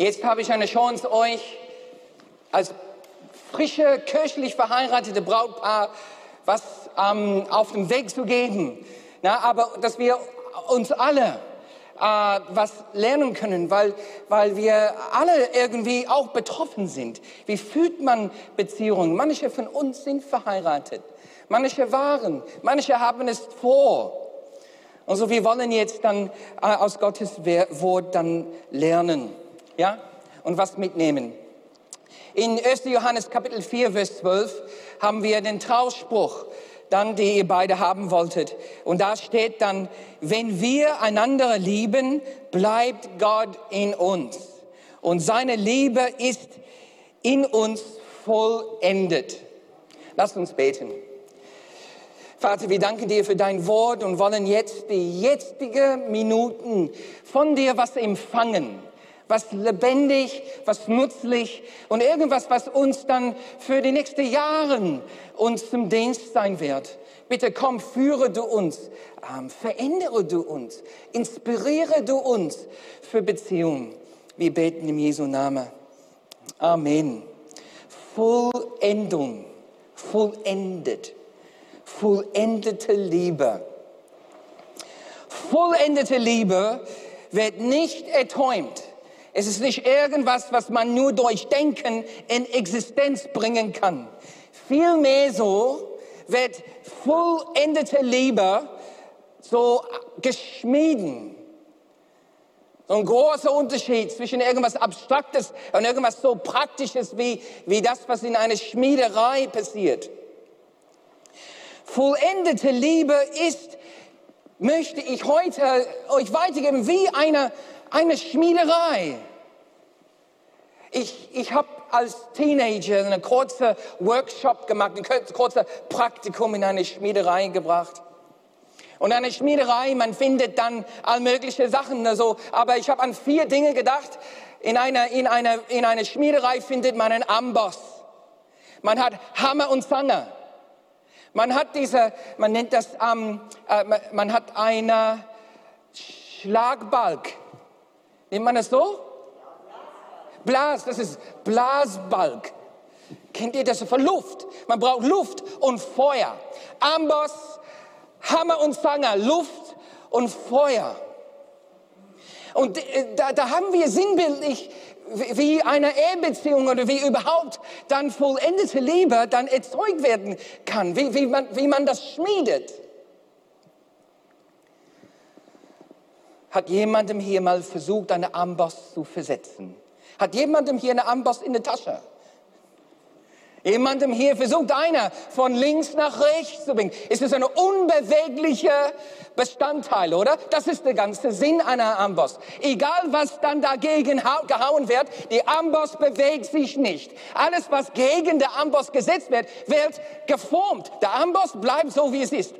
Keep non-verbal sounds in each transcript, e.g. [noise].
Jetzt habe ich eine Chance, euch als frische, kirchlich verheiratete Brautpaar was ähm, auf dem Weg zu geben. Na, aber dass wir uns alle äh, was lernen können, weil, weil wir alle irgendwie auch betroffen sind. Wie fühlt man Beziehungen? Manche von uns sind verheiratet, manche waren, manche haben es vor. Und so, wir wollen jetzt dann äh, aus Gottes Wort dann lernen, ja, und was mitnehmen. In 1. Johannes Kapitel 4, Vers 12 haben wir den Trauspruch, dann, die ihr beide haben wolltet. Und da steht dann, wenn wir einander lieben, bleibt Gott in uns. Und seine Liebe ist in uns vollendet. Lasst uns beten. Vater, wir danken dir für dein Wort und wollen jetzt die jetzigen Minuten von dir was empfangen was lebendig, was nützlich und irgendwas, was uns dann für die nächsten Jahre uns zum Dienst sein wird. Bitte komm, führe du uns, ähm, verändere du uns, inspiriere du uns für Beziehungen. Wir beten im Jesu Namen. Amen. Vollendung, vollendet, vollendete Liebe. Vollendete Liebe wird nicht erträumt. Es ist nicht irgendwas, was man nur durch Denken in Existenz bringen kann. Vielmehr so wird vollendete Liebe so geschmieden. So ein großer Unterschied zwischen irgendwas Abstraktes und irgendwas so Praktisches wie, wie das, was in einer Schmiederei passiert. Vollendete Liebe ist, möchte ich heute euch weitergeben, wie eine, eine Schmiederei. Ich, ich habe als Teenager einen kurzen Workshop gemacht, ein kurzes Praktikum in eine Schmiederei gebracht. Und eine Schmiederei, man findet dann all mögliche Sachen. Also, aber ich habe an vier Dinge gedacht. In einer, in, einer, in einer Schmiederei findet man einen Amboss. Man hat Hammer und Zange. Man hat diese, man nennt das, ähm, äh, man hat einen Schlagbalg. Nennt man das so? Blas, das ist Blasbalg. Kennt ihr das von Luft? Man braucht Luft und Feuer. Amboss, Hammer und Zanger, Luft und Feuer. Und äh, da, da haben wir sinnbildlich, wie eine Ehebeziehung oder wie überhaupt dann vollendete Liebe dann erzeugt werden kann, wie, wie, man, wie man das schmiedet. Hat jemandem hier mal versucht, eine Amboss zu versetzen? Hat jemandem hier eine Amboss in der Tasche? Jemandem hier versucht einer von links nach rechts zu bringen. Es ist ein unbeweglicher Bestandteil, oder? Das ist der ganze Sinn einer Amboss. Egal was dann dagegen gehauen wird, die Amboss bewegt sich nicht. Alles was gegen der Amboss gesetzt wird, wird geformt. Der Amboss bleibt so wie es ist.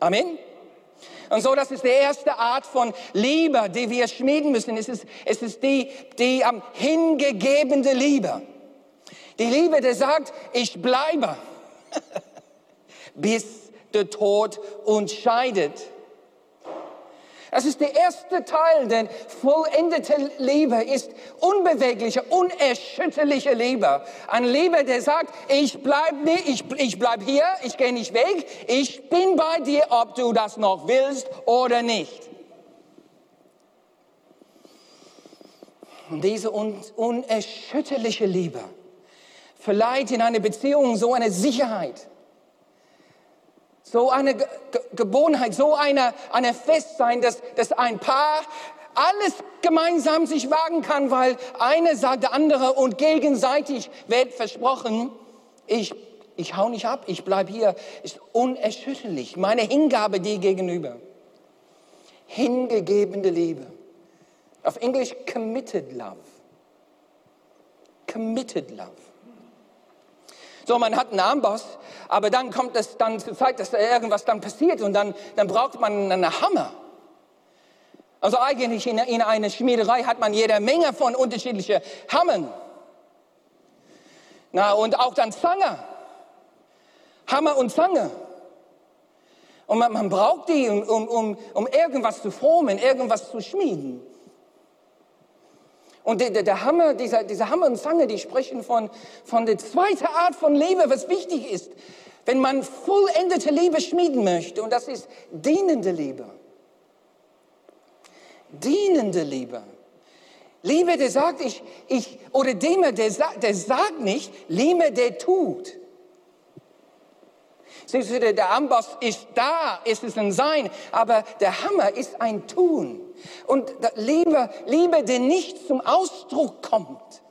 Amen. Und so, das ist die erste Art von Liebe, die wir schmieden müssen. Es ist, es ist die, die um, hingegebene Liebe. Die Liebe, die sagt, ich bleibe, [laughs] bis der Tod uns scheidet. Das ist der erste Teil, denn vollendete Liebe ist unbewegliche, unerschütterliche Liebe. Eine Liebe, der sagt, ich bleib nicht, ich, ich bleib hier, ich gehe nicht weg, ich bin bei dir, ob du das noch willst oder nicht. Und diese un, unerschütterliche Liebe verleiht in eine Beziehung so eine Sicherheit so eine Ge Gewohnheit, so eine, eine Festsein, dass, dass ein Paar alles gemeinsam sich wagen kann, weil eine sagt der andere und gegenseitig wird versprochen, ich, ich hau nicht ab, ich bleib hier, ist unerschütterlich. Meine Hingabe dir gegenüber. Hingegebene Liebe. Auf Englisch committed love. Committed love. So, man hat einen Armboss, aber dann kommt es dann zur Zeit, dass da irgendwas dann passiert und dann, dann braucht man einen Hammer. Also eigentlich in, in einer Schmiederei hat man jede Menge von unterschiedlichen Hammern. Na, und auch dann Zange. Hammer und Zange. Und man, man braucht die, um, um, um irgendwas zu formen, irgendwas zu schmieden. Und der, der, Hammer, dieser, dieser Hammer und Zange, die sprechen von, von der zweiten Art von Liebe, was wichtig ist, wenn man vollendete Liebe schmieden möchte. Und das ist dienende Liebe. Dienende Liebe. Liebe, der sagt, ich, ich, oder dem, der, der sagt nicht, Liebe, der tut. Siehst du, der Amboss ist da, ist es ein Sein, aber der Hammer ist ein Tun. Und Liebe, Liebe, die nicht zum Ausdruck kommt,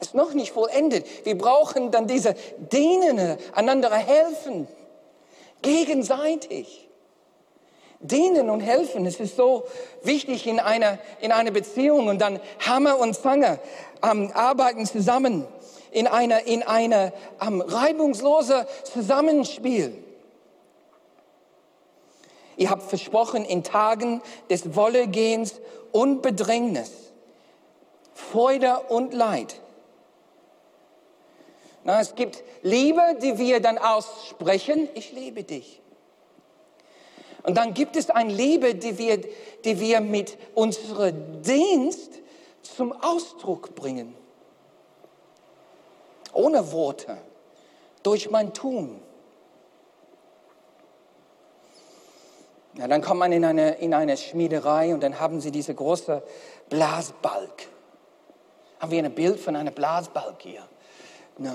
ist noch nicht vollendet. Wir brauchen dann diese Dienende, einander helfen, gegenseitig. Dienen und helfen, es ist so wichtig in einer, in einer Beziehung. Und dann Hammer und Zange ähm, arbeiten zusammen in einer, in einer ähm, reibungslose Zusammenspiel. Ihr habt versprochen, in Tagen des Wollegehens und Bedrängnis, Freude und Leid. Na, es gibt Liebe, die wir dann aussprechen, ich liebe dich. Und dann gibt es eine Liebe, die wir, die wir mit unserem Dienst zum Ausdruck bringen. Ohne Worte, durch mein Tun. Ja, dann kommt man in eine, in eine Schmiederei und dann haben sie diese große Blasbalg. Haben wir ein Bild von einer Blasbalg hier? Na.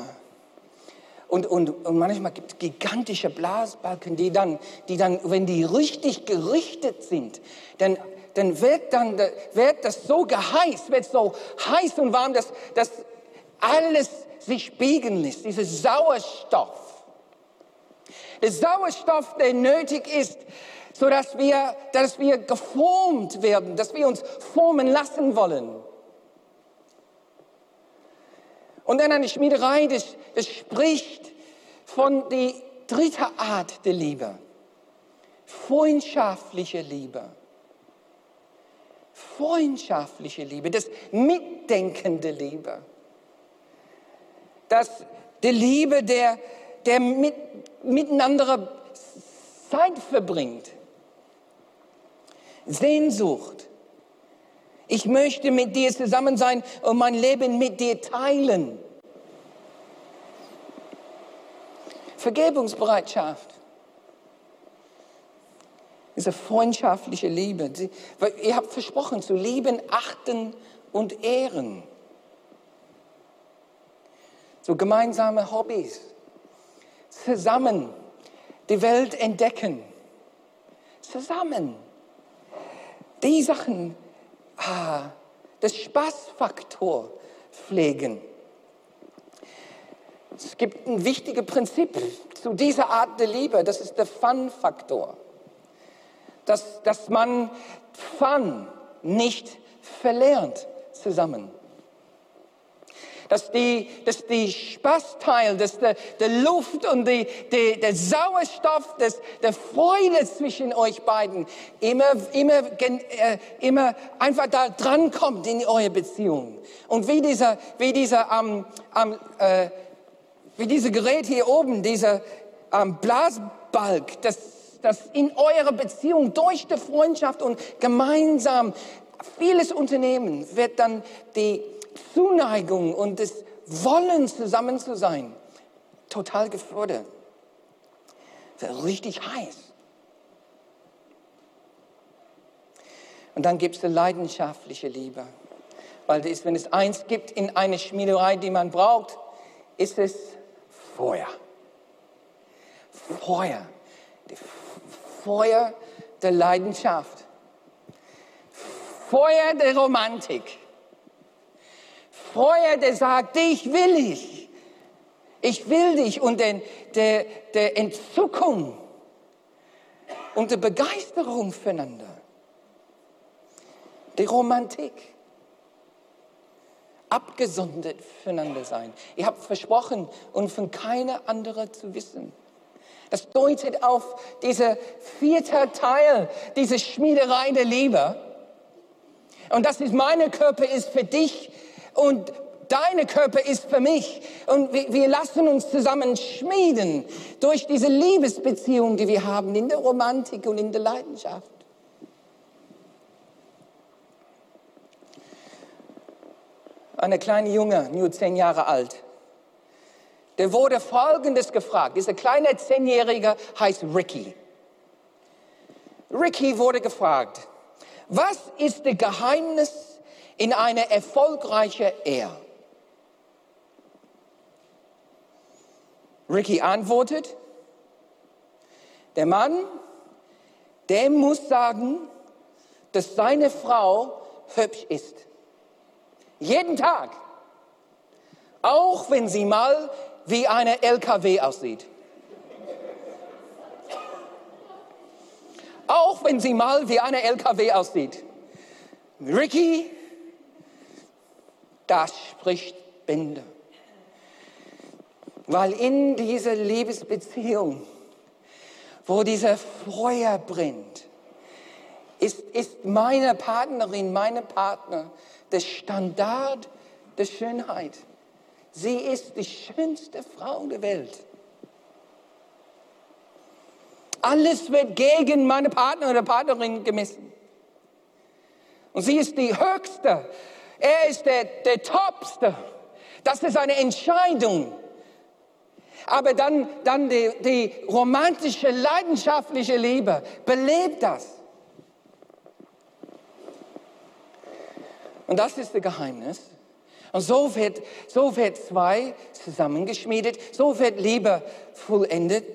Und, und, und manchmal gibt es gigantische Blasbalken, die dann, die dann, wenn die richtig gerichtet sind, dann, dann wird, dann, wird das so geheiß, wird so heiß und warm, dass, dass alles sich spiegeln lässt, dieser Sauerstoff. Der Sauerstoff, der nötig ist, so dass wir, dass wir geformt werden, dass wir uns formen lassen wollen. Und dann eine Schmiederei, das, das spricht von der dritten Art der Liebe. Freundschaftliche Liebe. Freundschaftliche Liebe, das mitdenkende Liebe dass die Liebe, der, der mit, miteinander Zeit verbringt, Sehnsucht. Ich möchte mit dir zusammen sein und mein Leben mit dir teilen. Vergebungsbereitschaft. Diese freundschaftliche Liebe. Ihr habt versprochen zu lieben, achten und ehren so gemeinsame Hobbys, zusammen die Welt entdecken, zusammen die Sachen, ah, das Spaßfaktor pflegen. Es gibt ein wichtiges Prinzip zu dieser Art der Liebe, das ist der Fun-Faktor. Dass, dass man Fun nicht verlernt zusammen dass die, dass die Spaßteil, dass der, der Luft und die, die, der Sauerstoff, das, der Freude zwischen euch beiden immer, immer, äh, immer einfach da dran kommt in eure Beziehung. Und wie dieser, wie dieser, ähm, ähm, äh, wie dieses Gerät hier oben, dieser ähm, Blasbalg, das, das in eurer Beziehung durch die Freundschaft und gemeinsam vieles Unternehmen wird dann die Zuneigung und das Wollen, zusammen zu sein, total gefördert. Richtig heiß. Und dann gibt es eine leidenschaftliche Liebe. Weil das, wenn es eins gibt in einer Schmiederei, die man braucht, ist es Feuer. Feuer. Die Feuer der Leidenschaft. Feuer der Romantik. Feuer, der sagt, dich will ich. Ich will dich und der, der, der Entzückung und der Begeisterung füreinander. Die Romantik. Abgesondert füreinander sein. Ihr habt versprochen, und von keiner anderen zu wissen. Das deutet auf diese vierte Teil, diese Schmiederei der Liebe. Und das ist, meine Körper ist für dich und deine Körper ist für mich. Und wir, wir lassen uns zusammen schmieden durch diese Liebesbeziehung, die wir haben in der Romantik und in der Leidenschaft. Eine kleine Junge, nur zehn Jahre alt. Der wurde Folgendes gefragt. Dieser kleine Zehnjährige heißt Ricky. Ricky wurde gefragt, was ist das Geheimnis in einer erfolgreichen Ehe? Ricky antwortet, der Mann, der muss sagen, dass seine Frau hübsch ist. Jeden Tag. Auch wenn sie mal wie eine LKW aussieht. Auch wenn sie mal wie eine LKW aussieht. Ricky, das spricht Bände. Weil in dieser Liebesbeziehung, wo dieser Feuer brennt, ist, ist meine Partnerin, meine Partner der Standard der Schönheit. Sie ist die schönste Frau der Welt. Alles wird gegen meine Partner oder Partnerin gemessen. Und sie ist die Höchste. Er ist der, der Topste. Das ist eine Entscheidung. Aber dann, dann die, die romantische, leidenschaftliche Liebe belebt das. Und das ist das Geheimnis. Und so wird, so wird zwei zusammengeschmiedet, so wird Liebe vollendet.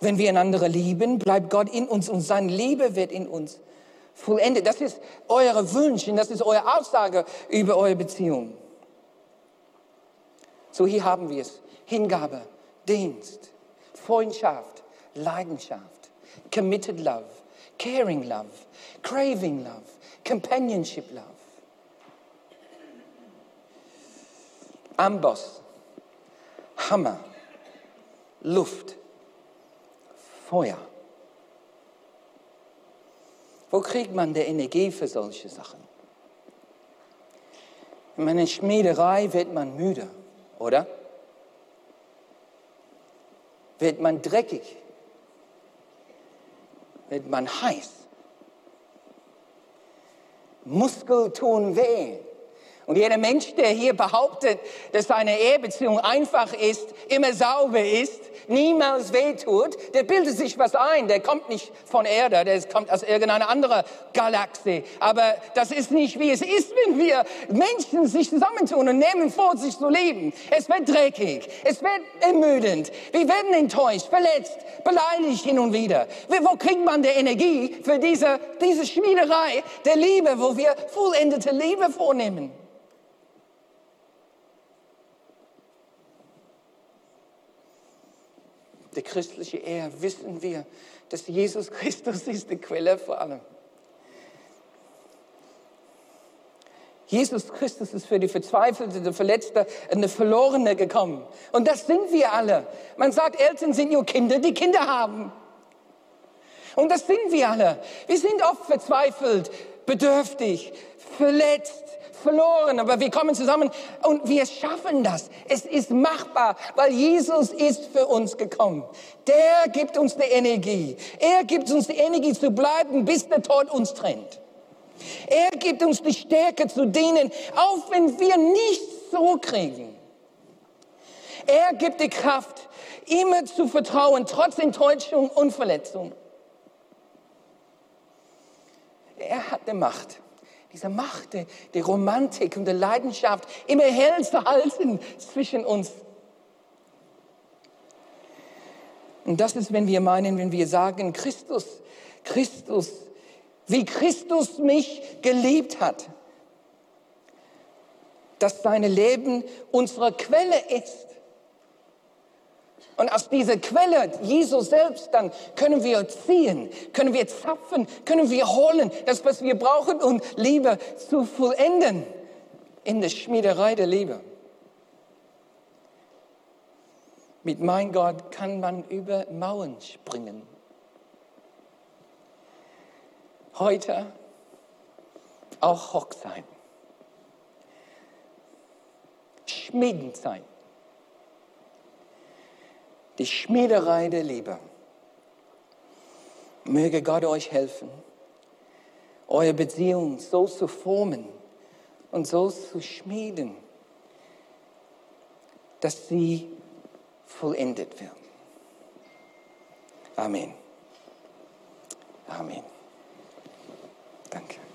Wenn wir einander lieben, bleibt Gott in uns und seine Liebe wird in uns vollendet. Das ist eure Wünsche, das ist eure Aussage über eure Beziehung. So hier haben wir es. Hingabe, Dienst, Freundschaft, Leidenschaft, committed love, caring love, craving love, companionship love. Amboss, Hammer, Luft, Feuer. Wo kriegt man die Energie für solche Sachen? In einer Schmiederei wird man müde, oder? Wird man dreckig? Wird man heiß? Muskel tun weh. Und jeder Mensch, der hier behauptet, dass seine Ehebeziehung einfach ist, immer sauber ist, niemals wehtut, der bildet sich was ein. Der kommt nicht von Erde, der kommt aus irgendeiner anderen Galaxie. Aber das ist nicht, wie es ist, wenn wir Menschen sich zusammentun und nehmen vor, sich zu lieben. Es wird dreckig, es wird ermüdend. Wir werden enttäuscht, verletzt, beleidigt hin und wieder. Wo kriegt man die Energie für diese, diese Schmiederei der Liebe, wo wir vollendete Liebe vornehmen? Der christliche Ehe wissen wir, dass Jesus Christus [laughs] ist die Quelle vor allem. Jesus Christus ist für die Verzweifelte, die Verletzte die Verlorene gekommen. Und das sind wir alle. Man sagt, Eltern sind nur Kinder, die Kinder haben. Und das sind wir alle. Wir sind oft verzweifelt, bedürftig, verletzt, verloren, aber wir kommen zusammen und wir schaffen das. Es ist machbar, weil Jesus ist für uns gekommen. Der gibt uns die Energie. Er gibt uns die Energie zu bleiben, bis der Tod uns trennt. Er gibt uns die Stärke zu dienen, auch wenn wir nichts so kriegen. Er gibt die Kraft, immer zu vertrauen, trotz Enttäuschung und Verletzung. Er hat die Macht diese Macht der, der Romantik und der Leidenschaft immer hell zu halten zwischen uns. Und das ist, wenn wir meinen, wenn wir sagen, Christus, Christus, wie Christus mich geliebt hat, dass sein Leben unsere Quelle ist. Und aus dieser Quelle, Jesus selbst, dann können wir ziehen, können wir zapfen, können wir holen, das, was wir brauchen, um Liebe zu vollenden in der Schmiederei der Liebe. Mit mein Gott kann man über Mauern springen. Heute auch Hochzeit. Schmiedenzeit die Schmiederei der Liebe. Möge Gott euch helfen, eure Beziehung so zu formen und so zu schmieden, dass sie vollendet wird. Amen. Amen. Danke.